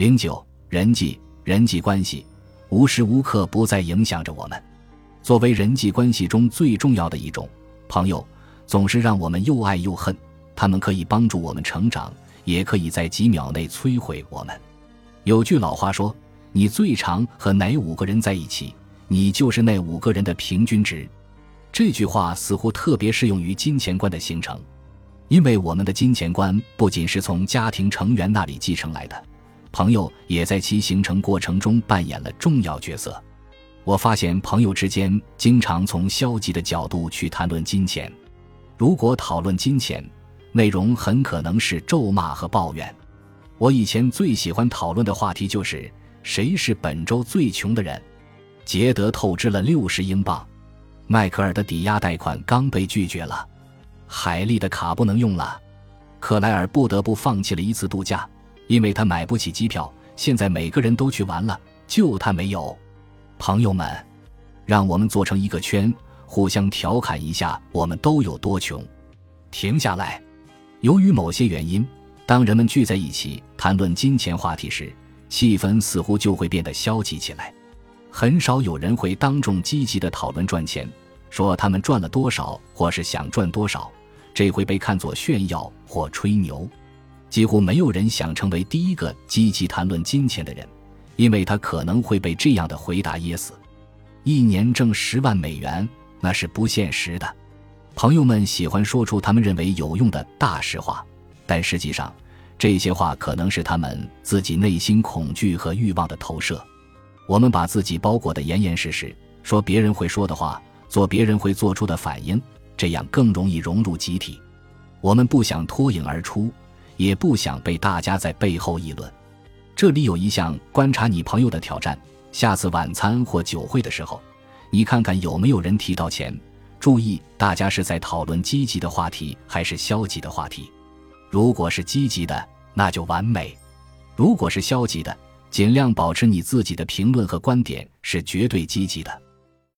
零九，人际人际关系无时无刻不在影响着我们。作为人际关系中最重要的一种，朋友总是让我们又爱又恨。他们可以帮助我们成长，也可以在几秒内摧毁我们。有句老话说：“你最长和哪五个人在一起，你就是那五个人的平均值。”这句话似乎特别适用于金钱观的形成，因为我们的金钱观不仅是从家庭成员那里继承来的，朋友也在其形成过程中扮演了重要角色。我发现朋友之间经常从消极的角度去谈论金钱。如果讨论金钱，内容很可能是咒骂和抱怨。我以前最喜欢讨论的话题就是谁是本周最穷的人。杰德透支了六十英镑，迈克尔的抵押贷款刚被拒绝了，海莉的卡不能用了，克莱尔不得不放弃了一次度假，因为他买不起机票。现在每个人都去玩了，就他没有。朋友们，让我们做成一个圈，互相调侃一下，我们都有多穷。停下来。由于某些原因，当人们聚在一起谈论金钱话题时，气氛似乎就会变得消极起来。很少有人会当众积极地讨论赚钱，说他们赚了多少，或是想赚多少，这会被看作炫耀或吹牛。几乎没有人想成为第一个积极谈论金钱的人。因为他可能会被这样的回答噎死。一年挣十万美元，那是不现实的。朋友们喜欢说出他们认为有用的大实话，但实际上，这些话可能是他们自己内心恐惧和欲望的投射。我们把自己包裹得严严实实，说别人会说的话，做别人会做出的反应，这样更容易融入集体。我们不想脱颖而出，也不想被大家在背后议论。这里有一项观察你朋友的挑战：下次晚餐或酒会的时候，你看看有没有人提到钱。注意，大家是在讨论积极的话题还是消极的话题。如果是积极的，那就完美；如果是消极的，尽量保持你自己的评论和观点是绝对积极的。